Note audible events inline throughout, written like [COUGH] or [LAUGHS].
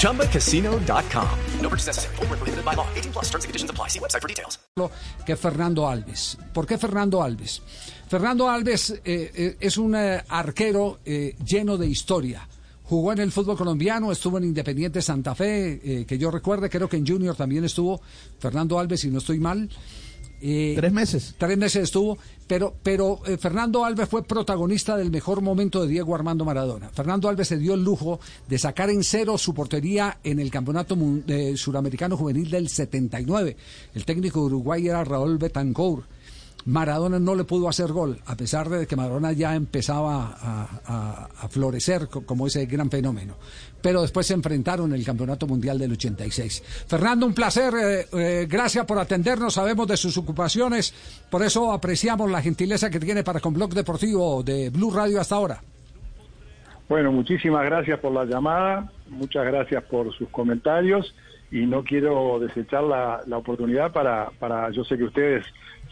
ChumbaCasino.com. No purchase necessary. Full prohibited by law. 18 plus terms and conditions apply. See website for details. Que Fernando Alves. ¿Por qué Fernando Alves? Fernando Alves eh, eh, es un eh, arquero eh, lleno de historia. Jugó en el fútbol colombiano, estuvo en Independiente Santa Fe, eh, que yo recuerde, creo que en Junior también estuvo Fernando Alves, si no estoy mal. Eh, tres meses. Tres meses estuvo, pero, pero eh, Fernando Alves fue protagonista del mejor momento de Diego Armando Maradona. Fernando Alves se dio el lujo de sacar en cero su portería en el Campeonato eh, Suramericano Juvenil del 79. El técnico de Uruguay era Raúl Betancourt. Maradona no le pudo hacer gol, a pesar de que Maradona ya empezaba a, florecer como ese gran fenómeno. Pero después se enfrentaron en el Campeonato Mundial del 86. Fernando, un placer, eh, eh, gracias por atendernos, sabemos de sus ocupaciones, por eso apreciamos la gentileza que tiene para con Blog Deportivo de Blue Radio hasta ahora. Bueno, muchísimas gracias por la llamada, muchas gracias por sus comentarios y no quiero desechar la, la oportunidad para, para, yo sé que ustedes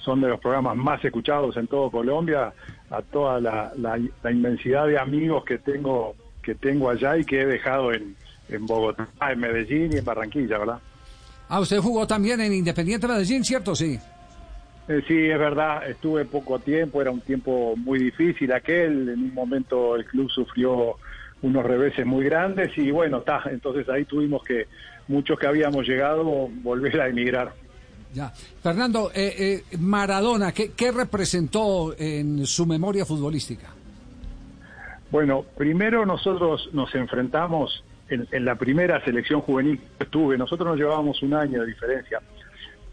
son de los programas más escuchados en todo Colombia, a toda la, la, la, inmensidad de amigos que tengo, que tengo allá y que he dejado en, en Bogotá, en Medellín y en Barranquilla, ¿verdad? Ah, usted jugó también en Independiente Medellín, ¿cierto? Sí. Eh, sí, es verdad, estuve poco tiempo, era un tiempo muy difícil aquel, en un momento el club sufrió unos reveses muy grandes y bueno, está, entonces ahí tuvimos que, muchos que habíamos llegado, volver a emigrar. Ya. Fernando, eh, eh, Maradona, ¿qué, ¿qué, representó en su memoria futbolística? Bueno, primero nosotros nos enfrentamos en, en, la primera selección juvenil que estuve, nosotros nos llevábamos un año de diferencia,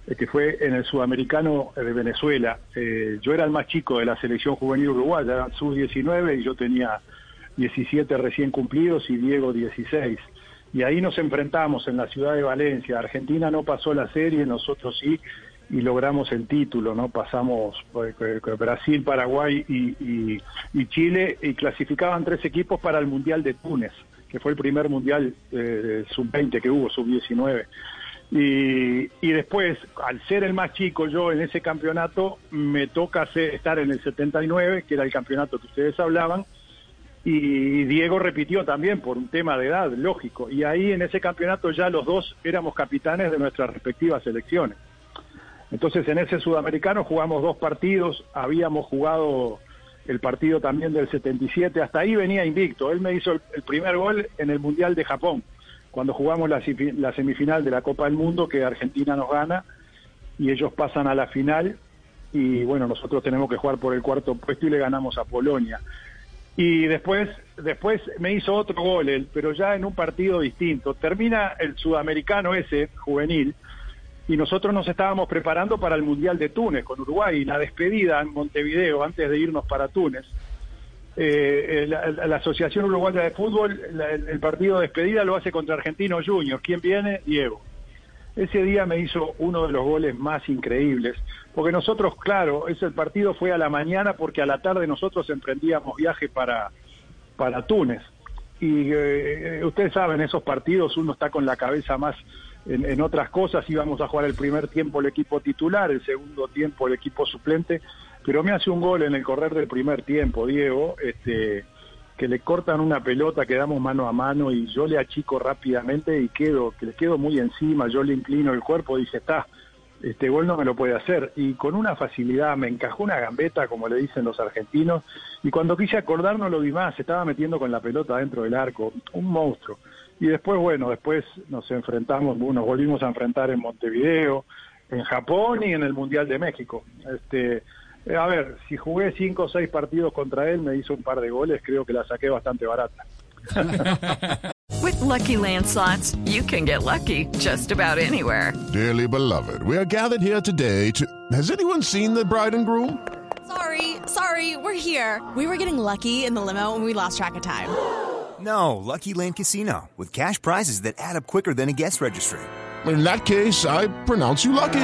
eh, que fue en el sudamericano de Venezuela. Eh, yo era el más chico de la selección juvenil uruguaya, era sub-19 y yo tenía 17 recién cumplidos y Diego 16 y ahí nos enfrentamos en la ciudad de Valencia. Argentina no pasó la serie, nosotros sí, y logramos el título, ¿no? Pasamos Brasil, Paraguay y, Chile y clasificaban tres equipos para el Mundial de Túnez, que fue el primer Mundial eh, sub-20 que hubo, sub-19. Y, y, después, al ser el más chico yo en ese campeonato, me toca hacer, estar en el 79, que era el campeonato que ustedes hablaban, y Diego repitió también por un tema de edad, lógico. Y ahí en ese campeonato ya los dos éramos capitanes de nuestras respectivas selecciones. Entonces en ese sudamericano jugamos dos partidos, habíamos jugado el partido también del 77, hasta ahí venía invicto. Él me hizo el, primer gol en el Mundial de Japón, cuando jugamos la semifinal de la Copa del Mundo, que Argentina nos gana y ellos pasan a la final. Y bueno, nosotros tenemos que jugar por el cuarto puesto y le ganamos a Polonia y después después me hizo otro gol, él, pero ya en un partido distinto. Termina el sudamericano ese, juvenil, y nosotros nos estábamos preparando para el Mundial de Túnez con Uruguay, la despedida en Montevideo, antes de irnos para Túnez. Eh, la, Asociación Uruguaya de Fútbol, la, el, el partido de despedida lo hace contra Argentino Juniors. ¿Quién viene? Diego. Ese día me hizo uno de los goles más increíbles, porque nosotros, claro, ese partido fue a la mañana porque a la tarde nosotros emprendíamos viaje para, para Túnez. Y eh, ustedes saben, esos partidos uno está con la cabeza más en, en, otras cosas, íbamos a jugar el primer tiempo el equipo titular, el segundo tiempo el equipo suplente, pero me hace un gol en el correr del primer tiempo, Diego, este que le cortan una pelota, quedamos mano a mano y yo le achico rápidamente y quedo, que le quedo muy encima, yo le inclino el cuerpo, dice, está, este gol no me lo puede hacer. Y con una facilidad me encajó una gambeta, como le dicen los argentinos, y cuando quise acordar no lo vi más, se estaba metiendo con la pelota dentro del arco, un monstruo. Y después, bueno, después nos enfrentamos, nos volvimos a enfrentar en Montevideo, en Japón y en el Mundial de México. Este, Eh, a ver, si jugué cinco o seis partidos contra él, me hizo un par de goles, creo que la saqué bastante barata. [LAUGHS] With lucky landslots, you can get lucky just about anywhere. Dearly beloved, we are gathered here today to. Has anyone seen the bride and groom? Sorry, sorry, we're here. We were getting lucky in the limo and we lost track of time. [GASPS] No, Lucky Land Casino, with cash prizes that add up quicker than a guest registry. In that case, I pronounce you lucky.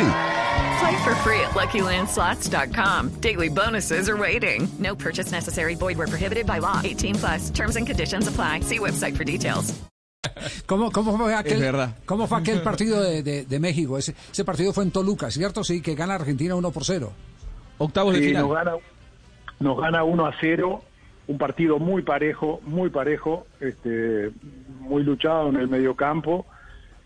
Play for free at LuckyLandSlots.com. Daily bonuses are waiting. No purchase necessary. Void were prohibited by law. 18 plus. Terms and conditions apply. See website for details. ¿Cómo, cómo fue aquel, verdad. ¿Cómo fue aquel [LAUGHS] partido de, de- de México? Ese, ese partido fue en Toluca, ¿cierto? Sí, que gana Argentina 1 por 0. Octavos de Sí, final. nos gana, nos gana 1 a 0, un partido muy parejo, muy parejo, este, muy luchado en el medio campo.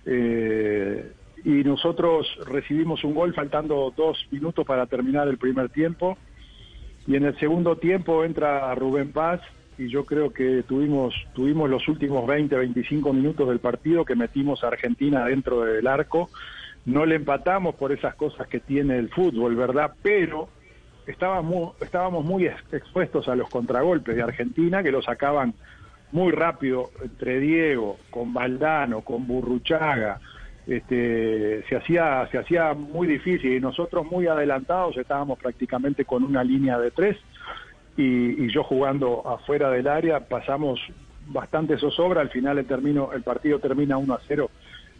eh, y nosotros recibimos un gol faltando dos minutos para terminar el primer tiempo. Y en el segundo tiempo entra Rubén Paz y yo creo que tuvimos, tuvimos los últimos 20, 25 minutos del partido que metimos a Argentina dentro del arco. No le empatamos por esas cosas que tiene el fútbol, ¿verdad? Pero estábamos, estábamos muy ex- expuestos a los contragolpes de Argentina que lo sacaban muy rápido entre Diego, con Valdano, con Burruchaga. Este, se hacía se hacía muy difícil. Y nosotros muy adelantados estábamos prácticamente con una línea de tres y, yo jugando afuera del área pasamos bastante zozobra. Al final el termino el partido termina 1 a 0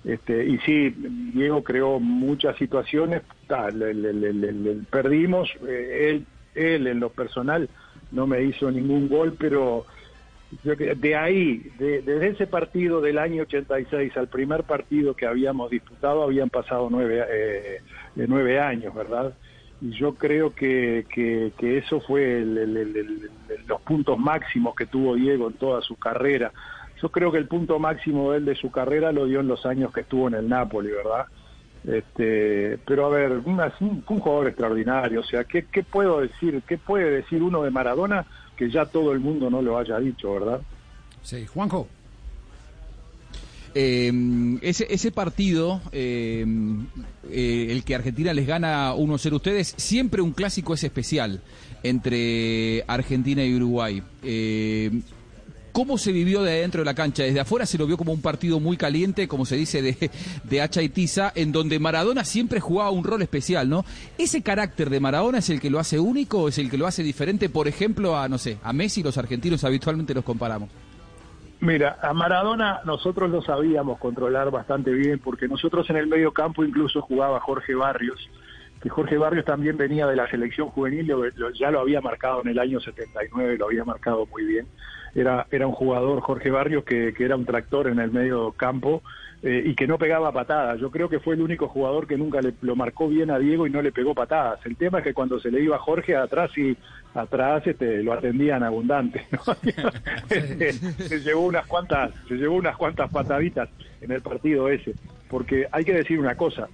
este, y sí, Diego creó muchas situaciones, ta, le- le- le- perdimos, eh, él, él en lo personal no me hizo ningún gol, pero de ahí, de- desde ese partido del año 86 al primer partido que habíamos disputado, habían pasado nueve, eh, de nueve años, ¿verdad? Y yo creo que, que, eso fue el- los puntos máximos que tuvo Diego en toda su carrera. Yo creo que el punto máximo de él de su carrera lo dio en los años que estuvo en el Napoli, ¿verdad? Este, pero a ver, una- un, un jugador extraordinario, o sea, ¿qué, ¿qué puedo decir? ¿Qué puede decir uno de Maradona que ya todo el mundo no lo haya dicho, verdad? Sí, Juanjo. Eh, ese, ese partido, eh, eh, el que Argentina les gana 1-0 a ustedes, siempre un clásico es especial entre Argentina y Uruguay. ¿Cómo se vivió de adentro de la cancha? Desde afuera se lo vio como un partido muy caliente, como se dice, de, de hacha y tiza, en donde Maradona siempre jugaba un rol especial, ¿no? ¿Ese carácter de Maradona es el que lo hace único es el que lo hace diferente, por ejemplo, a, no sé, a Messi, los argentinos habitualmente los comparamos? Mira, a Maradona nosotros lo sabíamos controlar bastante bien porque nosotros en el medio campo incluso jugaba Jorge Barrios, que Jorge Barrios también venía de la selección juvenil, lo- lo- ya lo había marcado en el año 79, lo había marcado muy bien. Era, era un jugador, Jorge Barrios, que, que era un tractor en el medio campo eh, y que no pegaba patadas. Yo creo que fue el único jugador que nunca le, lo marcó bien a Diego y no le pegó patadas. El tema es que cuando se le iba a Jorge atrás y atrás este, lo atendían abundante. ¿no? [LAUGHS] [LAUGHS] Este, se llevó unas cuantas, se llevó unas cuantas pataditas en el partido ese. Porque hay que decir una cosa,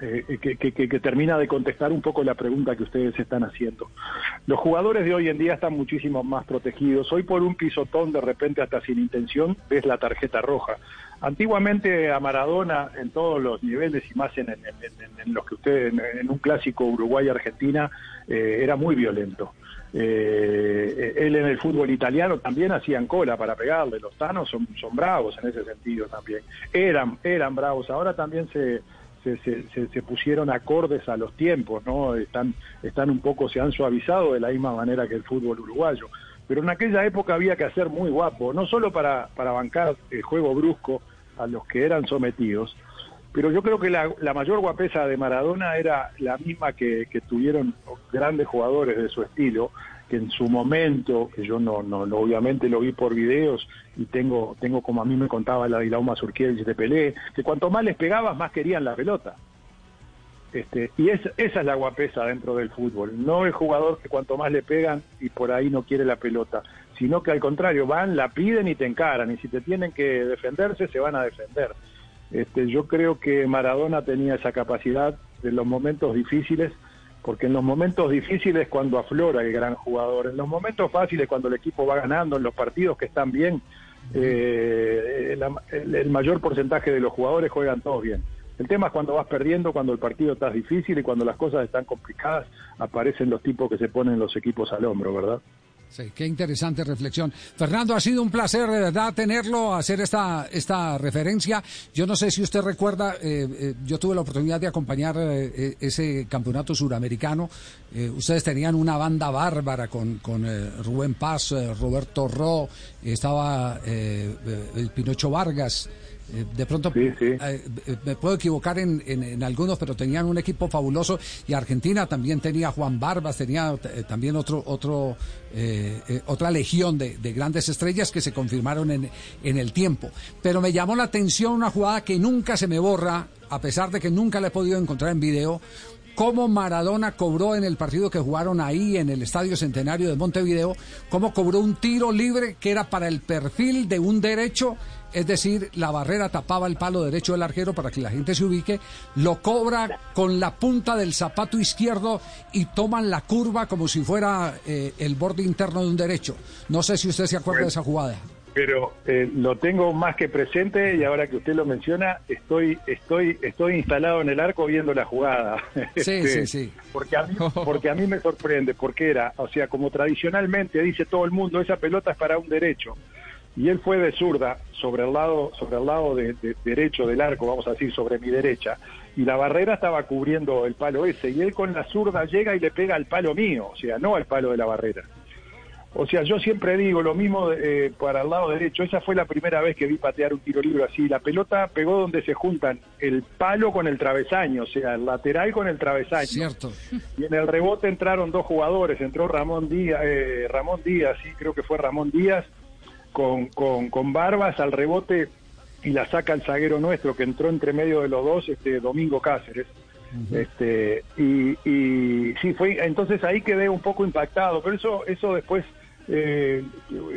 eh, que, que- que- termina de contestar un poco la pregunta que ustedes están haciendo. Los jugadores de hoy en día están muchísimo más protegidos. Hoy por un pisotón, de repente hasta sin intención, ves la tarjeta roja. Antiguamente a Maradona, en todos los niveles y más en, los que ustedes, en un clásico Uruguay-Argentina, eh, era muy violento. Eh, él en el fútbol italiano también hacían cola para pegarle. Los tanos son, son bravos en ese sentido también. Eran, eran bravos. Ahora también se, se, se, se- se pusieron acordes a los tiempos, ¿no? Están, están un poco, se han suavizado de la misma manera que el fútbol uruguayo. Pero en aquella época había que hacer muy guapo, no solo para, para bancar el juego brusco a los que eran sometidos, pero yo creo que la, mayor guapesa de Maradona era la misma que, que tuvieron grandes jugadores de su estilo, que en su momento, que yo no, no, no, obviamente lo vi por videos y tengo, tengo como a mí me contaba la Dilauma Surkiewicz de Pelé, que cuanto más les pegabas, más querían la pelota. Este, y es, esa es la guapesa dentro del fútbol. No el jugador que cuanto más le pegan y por ahí no quiere la pelota, sino que al contrario, van, la piden y te encaran. Y si te tienen que defenderse, se van a defender. Este, yo creo que Maradona tenía esa capacidad de los momentos difíciles, porque en los momentos difíciles cuando aflora el gran jugador, en los momentos fáciles cuando el equipo va ganando, en los partidos que están bien, eh, el, el mayor porcentaje de los jugadores juegan todos bien. El tema es cuando vas perdiendo, cuando el partido está difícil y cuando las cosas están complicadas, aparecen los tipos que se ponen los equipos al hombro, ¿verdad? Sí, qué interesante reflexión. Fernando, ha sido un placer de verdad tenerlo, hacer esta, esta referencia. Yo no sé si usted recuerda, eh, eh, yo tuve la oportunidad de acompañar eh, eh, ese campeonato suramericano. Eh, ustedes tenían una banda bárbara con, con Rubén Paz, Roberto Ro, estaba el Pinocho Vargas. Eh, de pronto eh, eh, me puedo equivocar en, en, algunos, pero tenían un equipo fabuloso y Argentina también tenía Juan Barbas, tenía también otro otro otra legión de, de, grandes estrellas que se confirmaron en, en el tiempo. Pero me llamó la atención una jugada que nunca se me borra, a pesar de que nunca la he podido encontrar en video, cómo Maradona cobró en el partido que jugaron ahí en el Estadio Centenario de Montevideo, cómo cobró un tiro libre que era para el perfil de un derecho, es decir, la barrera tapaba el palo derecho del arquero para que la gente se ubique, lo cobra con la punta del zapato izquierdo y toman la curva como si fuera eh, el borde interno de un derecho. No sé si usted se acuerda de esa jugada pero eh, lo tengo más que presente y ahora que usted lo menciona, estoy estoy estoy instalado en el arco viendo la jugada. [LAUGHS] Sí, este, sí, sí. Porque a, mí, porque a mí me sorprende, porque era, o sea, como tradicionalmente dice todo el mundo, esa pelota es para un derecho. Y él fue de zurda sobre el lado sobre el lado de, derecho del arco, vamos a decir, sobre mi derecha, y la barrera estaba cubriendo el palo ese, y él con la zurda llega y le pega al palo mío, o sea, no al palo de la barrera. O sea, yo siempre digo lo mismo eh, para el lado derecho. Esa fue la primera vez que vi patear un tiro libre así. La pelota pegó donde se juntan el palo con el travesaño, o sea, el lateral con el travesaño. Cierto. Y en el rebote entraron dos jugadores. Entró Ramón Díaz, eh, Ramón Díaz, sí, creo que fue Ramón Díaz, con, con, con Barbas al rebote y la saca el zaguero nuestro que entró entre medio de los dos, este Domingo Cáceres. Este y, y sí fue entonces ahí quedé un poco impactado, pero eso eso después eh,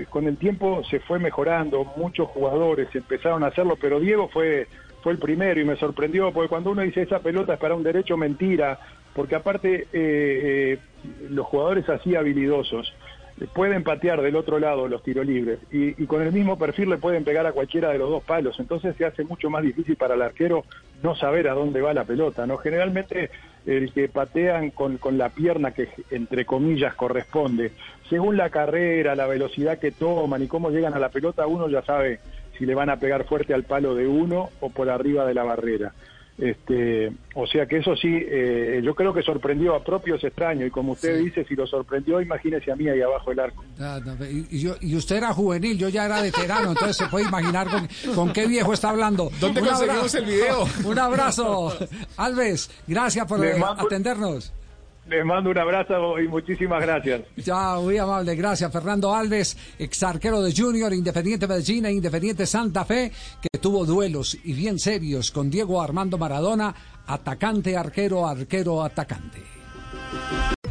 con el tiempo se fue mejorando, muchos jugadores empezaron a hacerlo, pero Diego fue, fue el primero y me sorprendió, porque cuando uno dice esa pelota es para un derecho, mentira, porque aparte eh, eh, los jugadores así habilidosos pueden patear del otro lado los tiros libres y, y, con el mismo perfil le pueden pegar a cualquiera de los dos palos, entonces se hace mucho más difícil para el arquero no saber a dónde va la pelota, ¿no? Generalmente el que patean con, con la pierna que entre comillas corresponde, según la carrera, la velocidad que toman y cómo llegan a la pelota, uno ya sabe si le van a pegar fuerte al palo de uno o por arriba de la barrera. Este, o sea que eso sí, eh, yo creo que sorprendió a propios extraños y como usted dice, si lo sorprendió, imagínese a mí ahí abajo del arco. Y, yo, y, usted era juvenil, yo ya era veterano, entonces se puede imaginar con, qué viejo está hablando. ¿Dónde conseguimos el video? [LAUGHS] Un abrazo, Alves, gracias por atendernos. Les mando un abrazo y muchísimas gracias. Ya, muy amable, gracias. Fernando Alves, ex arquero de Junior, Independiente Medellín e Independiente Santa Fe, que tuvo duelos y bien serios con Diego Armando Maradona, atacante, arquero, arquero, atacante.